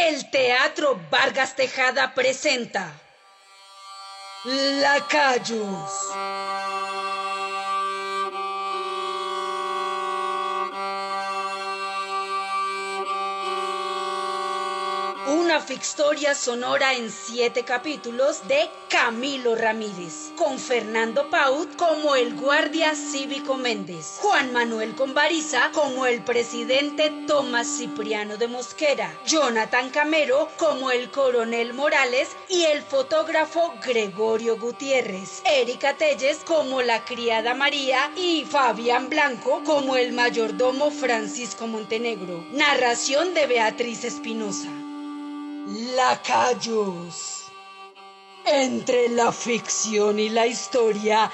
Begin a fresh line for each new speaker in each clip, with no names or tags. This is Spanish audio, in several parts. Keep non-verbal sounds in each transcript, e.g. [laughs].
El Teatro Vargas Tejada presenta Lacayos. Una fictoria sonora en siete capítulos de Camilo Ramírez, con Fernando Paut como el guardia cívico Méndez, Juan Manuel Convariza como el presidente Tomás Cipriano de Mosquera, Jonathan Camero como el coronel Morales y el fotógrafo Gregorio Gutiérrez, Erika Telles como la criada María y Fabián Blanco como el mayordomo Francisco Montenegro. Narración de Beatriz Espinosa. Lacayos. Entre la ficción y la historia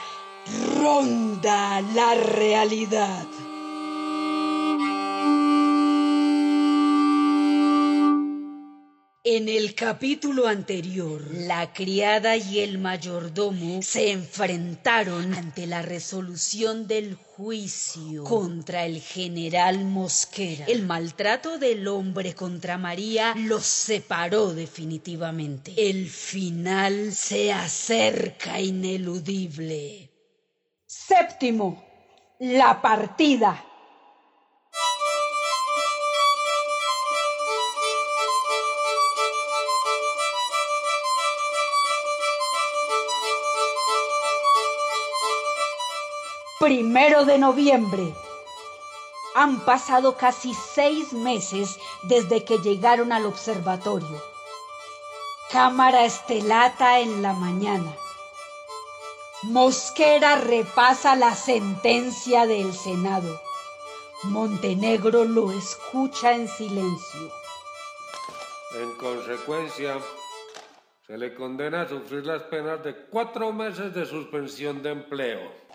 ronda la realidad. En el capítulo anterior, la criada y el mayordomo se enfrentaron ante la resolución del juicio contra el general Mosquera. El maltrato del hombre contra María los separó definitivamente. El final se acerca ineludible. Séptimo, la partida. Primero de noviembre. Han pasado casi seis meses desde que llegaron al observatorio. Cámara estelata en la mañana. Mosquera repasa la sentencia del Senado. Montenegro lo escucha en silencio.
En consecuencia, se le condena a sufrir las penas de cuatro meses de suspensión de empleo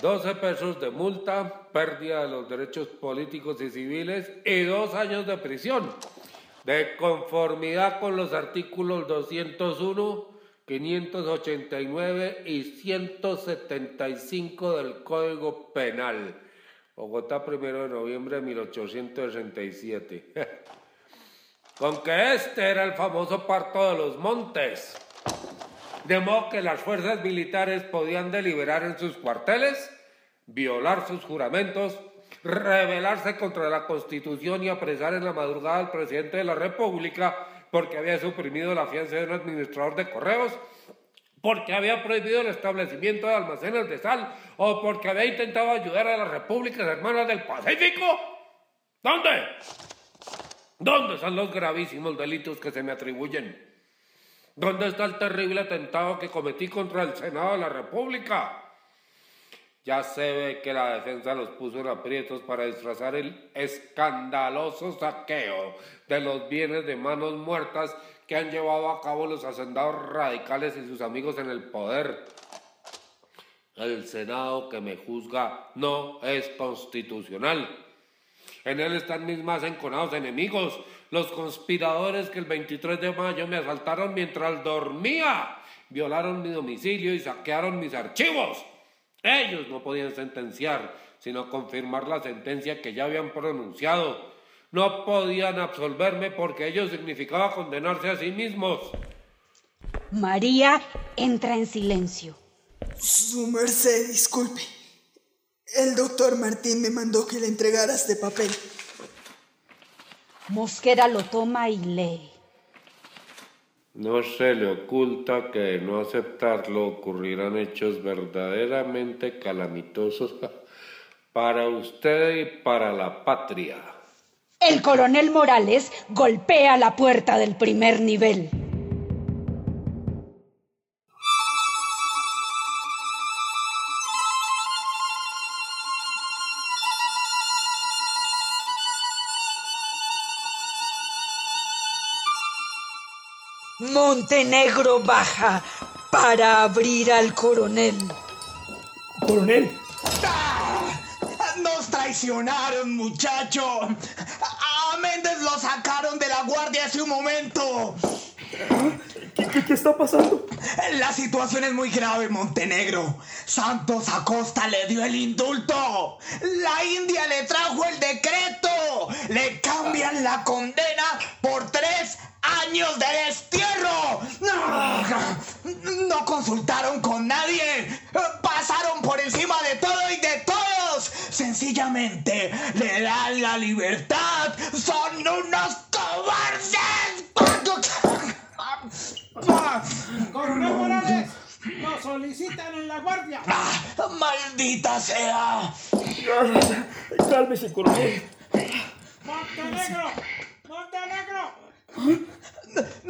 12 pesos de multa, pérdida de los derechos políticos y civiles y dos años de prisión, de conformidad con los artículos 201, 589 y 175 del Código Penal. Bogotá, primero de noviembre de 1867. [laughs] con que este era el famoso parto de los montes de que las fuerzas militares podían deliberar en sus cuarteles, violar sus juramentos, rebelarse contra la Constitución y apresar en la madrugada al presidente de la República porque había suprimido la fianza de un administrador de correos, porque había prohibido el establecimiento de almacenes de sal o porque había intentado ayudar a las repúblicas hermanas del Pacífico. ¿Dónde? ¿Dónde están los gravísimos delitos que se me atribuyen? ¿Dónde está el terrible atentado que cometí contra el Senado de la República? Ya se ve que la defensa los puso en aprietos para disfrazar el escandaloso saqueo de los bienes de manos muertas que han llevado a cabo los hacendados radicales y sus amigos en el poder. El Senado que me juzga no es constitucional. En él están mis más enconados enemigos, los conspiradores que el 23 de mayo me asaltaron mientras dormía, violaron mi domicilio y saquearon mis archivos. Ellos no podían sentenciar, sino confirmar la sentencia que ya habían pronunciado. No podían absolverme porque ello significaba condenarse a sí mismos.
María entra en silencio.
Su merced, disculpe. El doctor Martín me mandó que le entregara este papel.
Mosquera lo toma y lee.
No se le oculta que de no aceptarlo ocurrirán hechos verdaderamente calamitosos [laughs] para usted y para la patria.
El coronel Morales golpea la puerta del primer nivel. Montenegro baja para abrir al coronel.
Coronel.
¡Ah! Nos traicionaron, muchacho. A Méndez lo sacaron de la guardia hace un momento.
¿Qué, qué, está pasando?
La situación es muy grave, Montenegro. Santos Acosta le dio el indulto. La India le trajo el decreto. Le cambian la condena por tres años de destierro. No, no consultaron con nadie. Pasaron por encima de todo y de todos. Sencillamente le dan la libertad. Son unos cobardes.
¡Coronel Morales! ¡Nos solicitan en la guardia!
Ah, ¡Maldita sea!
Cálmese, coronel.
¡Montenegro! ¡Montenegro!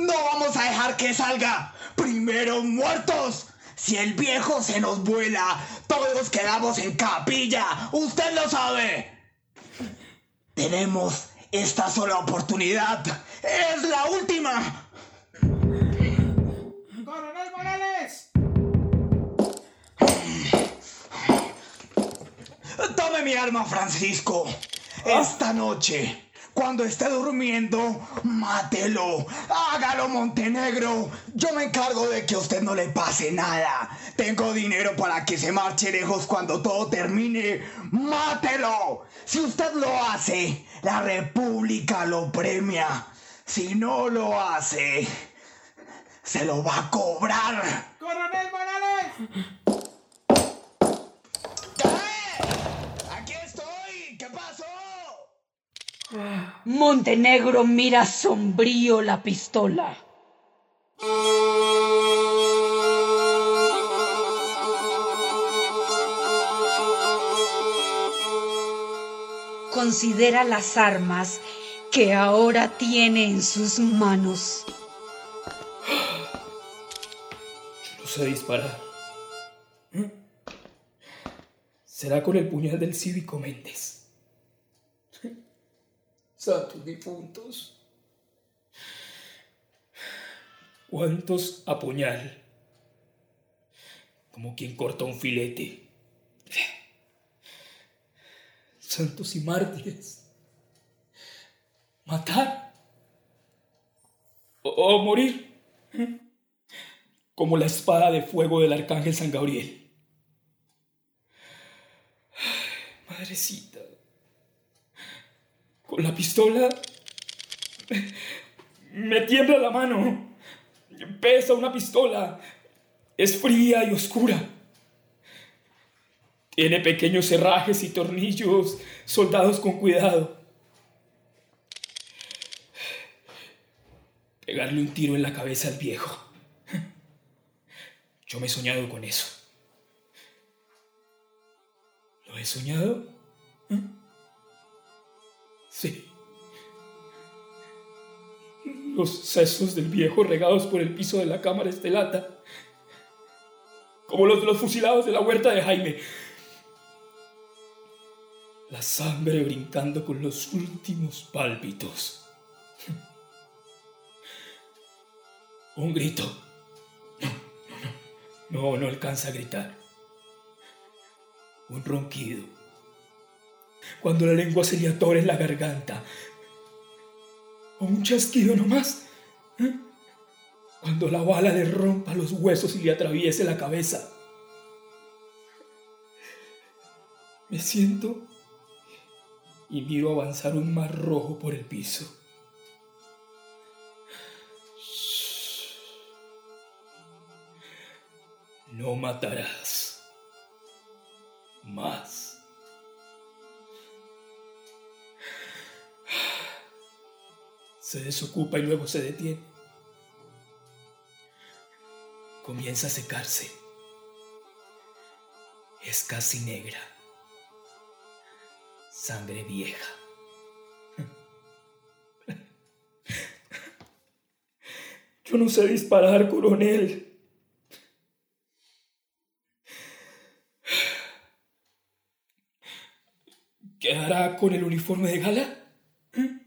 No vamos a dejar que salga. Primero muertos. Si el viejo se nos vuela, todos quedamos en capilla. Usted lo sabe. Tenemos esta sola oportunidad. Es la última.
¡Coronel Morales!
Tome mi arma, Francisco. Esta noche, cuando esté durmiendo, mátelo. Hágalo, Montenegro. Yo me encargo de que a usted no le pase nada. Tengo dinero para que se marche lejos cuando todo termine. Mátelo. Si usted lo hace, la República lo premia. Si no lo hace, se lo va a cobrar.
¡Coronel Morales!
Montenegro mira sombrío la pistola. Considera las armas que ahora tiene en sus manos.
No sé disparar. Será con el puñal del cívico Méndez. Santos difuntos. ¿Cuántos a puñal? Como quien corta un filete. Santos y mártires. Matar. O, o morir. Como la espada de fuego del arcángel San Gabriel. Madrecita. Con la pistola me tiembla la mano. Pesa una pistola. Es fría y oscura. Tiene pequeños herrajes y tornillos soldados con cuidado. Pegarle un tiro en la cabeza al viejo. Yo me he soñado con eso. ¿Lo he soñado? ¿Eh? Sí. Los sesos del viejo regados por el piso de la cámara estelata. Como los de los fusilados de la huerta de Jaime. La sangre brincando con los últimos pálpitos. Un grito. No, no alcanza a gritar. Un ronquido. Cuando la lengua se le atora en la garganta. O un chasquido nomás. ¿eh? Cuando la bala le rompa los huesos y le atraviese la cabeza. Me siento y miro avanzar un mar rojo por el piso. No matarás más. Se desocupa y luego se detiene. Comienza a secarse. Es casi negra. Sangre vieja. [laughs] Yo no sé disparar, coronel. ¿Qué hará con el uniforme de gala? ¿Eh?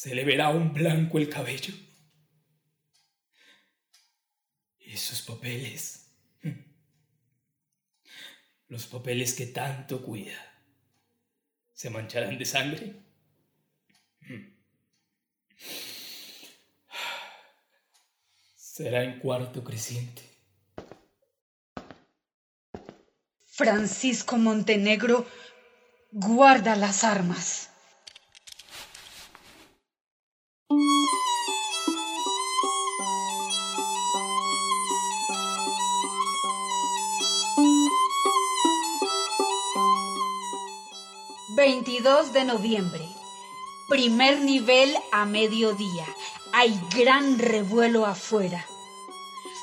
Se le verá un blanco el cabello. ¿Y sus papeles? ¿Eh? Los papeles que tanto cuida. ¿Se mancharán de sangre? ¿Eh? Será en cuarto creciente.
Francisco Montenegro guarda las armas. 22 de noviembre. Primer nivel a mediodía. Hay gran revuelo afuera.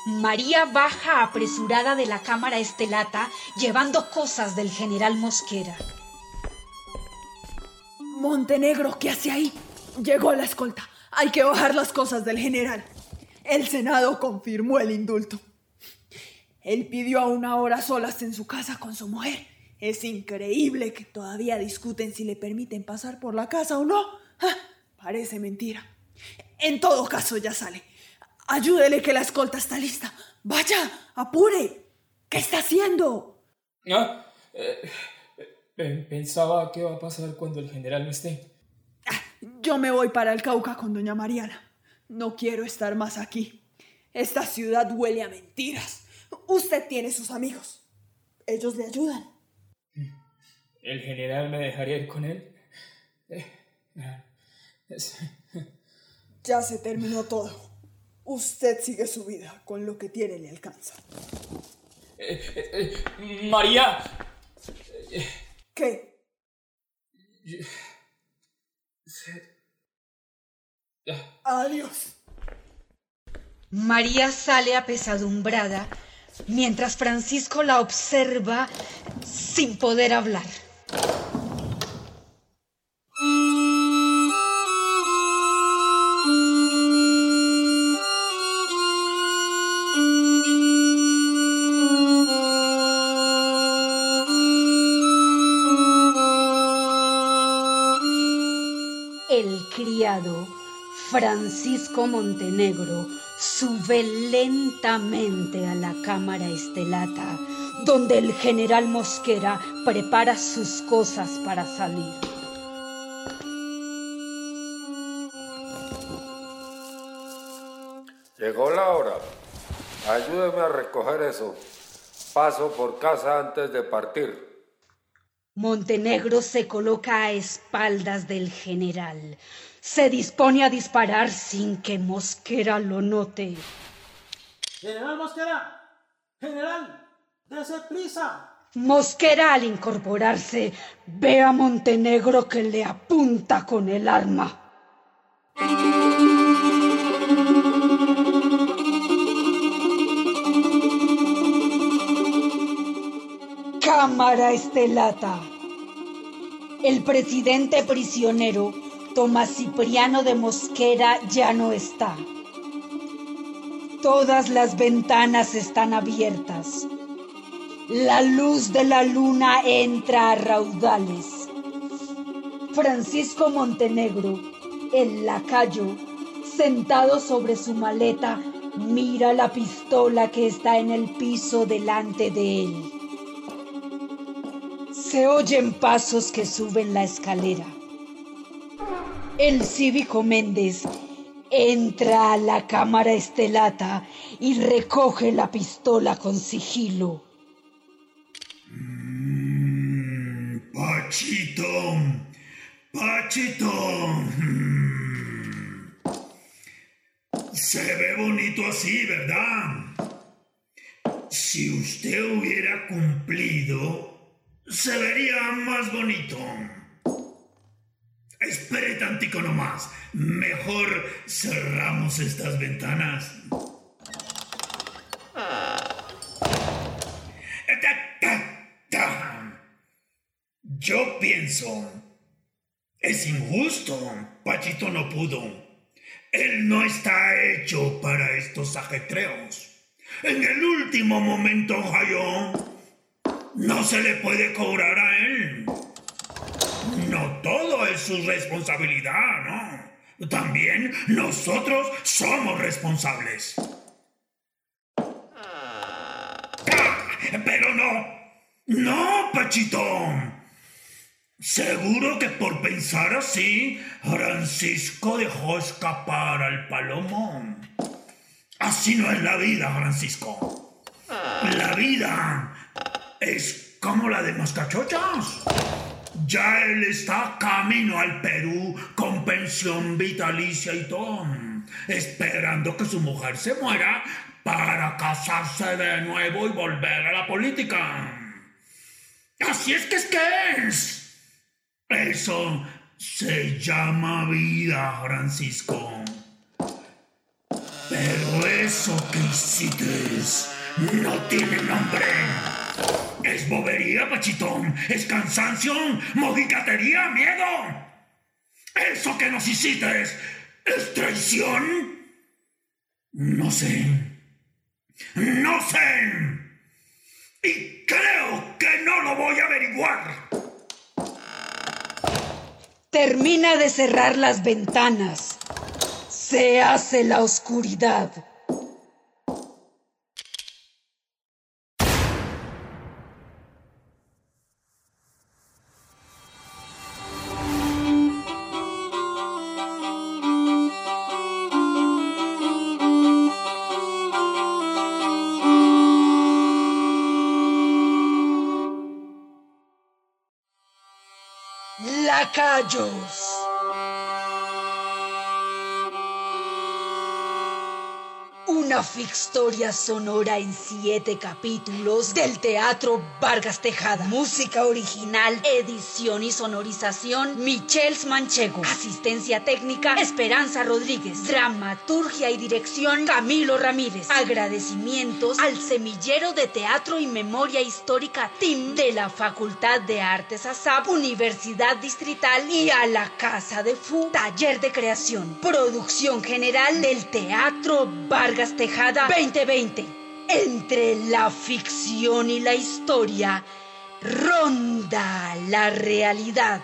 María baja apresurada de la cámara estelata llevando cosas del general Mosquera.
Montenegro, ¿qué hace ahí? Llegó la escolta. Hay que bajar las cosas del general. El Senado confirmó el indulto. Él pidió a una hora solas en su casa con su mujer. Es increíble que todavía discuten si le permiten pasar por la casa o no. Ah, parece mentira. En todo caso, ya sale. Ayúdele que la escolta está lista. Vaya, apure. ¿Qué está haciendo?
Ah, eh, eh, pensaba qué va a pasar cuando el general no esté.
Ah, yo me voy para el Cauca con doña Mariana. No quiero estar más aquí. Esta ciudad huele a mentiras. Usted tiene sus amigos. Ellos le ayudan.
¿El general me dejaría ir con él? Eh,
ya se terminó todo. Usted sigue su vida con lo que tiene le alcanza.
María.
¿Qué? Adiós.
María sale apesadumbrada mientras Francisco la observa sin poder hablar. El criado Francisco Montenegro sube lentamente a la cámara estelata, donde el general Mosquera prepara sus cosas para salir.
Llegó la hora. Ayúdeme a recoger eso. Paso por casa antes de partir.
Montenegro se coloca a espaldas del general. Se dispone a disparar sin que Mosquera lo note.
General Mosquera, general, dése prisa.
Mosquera al incorporarse ve a Montenegro que le apunta con el arma. Cámara Estelata. El presidente prisionero, Tomás Cipriano de Mosquera, ya no está. Todas las ventanas están abiertas. La luz de la luna entra a raudales. Francisco Montenegro, el lacayo, sentado sobre su maleta, mira la pistola que está en el piso delante de él. Se oyen pasos que suben la escalera. El cívico Méndez entra a la cámara estelata y recoge la pistola con sigilo.
Pachito, Pachito. Mm. Se ve bonito así, ¿verdad? Si usted hubiera cumplido, se vería más bonito. Espere tantico nomás. Mejor cerramos estas ventanas. Yo pienso, es injusto. Pachito no pudo. Él no está hecho para estos ajetreos. En el último momento Ohio no se le puede cobrar a él. No todo es su responsabilidad, ¿no? También nosotros somos responsables. Pero no, no, Pachito. Seguro que por pensar así, Francisco dejó escapar al palomo. Así no es la vida, Francisco. La vida es como la de Mascachochas. Ya él está camino al Perú con pensión vitalicia y todo, esperando que su mujer se muera para casarse de nuevo y volver a la política. Así es que es que es. Eso se llama vida, Francisco. Pero eso que hiciste no tiene nombre. Es bobería, Pachitón. Es cansancio, mojicatería, miedo. Eso que nos hiciste es traición. No sé. No sé. Y creo que no lo voy a averiguar.
Termina de cerrar las ventanas. Se hace la oscuridad. Lacayos. Una fictoria sonora en siete capítulos del Teatro Vargas Tejada. Música original, edición y sonorización, Michels Manchego. Asistencia técnica, Esperanza Rodríguez. Dramaturgia y dirección, Camilo Ramírez. Agradecimientos al Semillero de Teatro y Memoria Histórica TIM de la Facultad de Artes ASAP, Universidad Distrital y a la Casa de Fu, Taller de Creación. Producción general del Teatro Vargas Tejada 2020. Entre la ficción y la historia, ronda la realidad.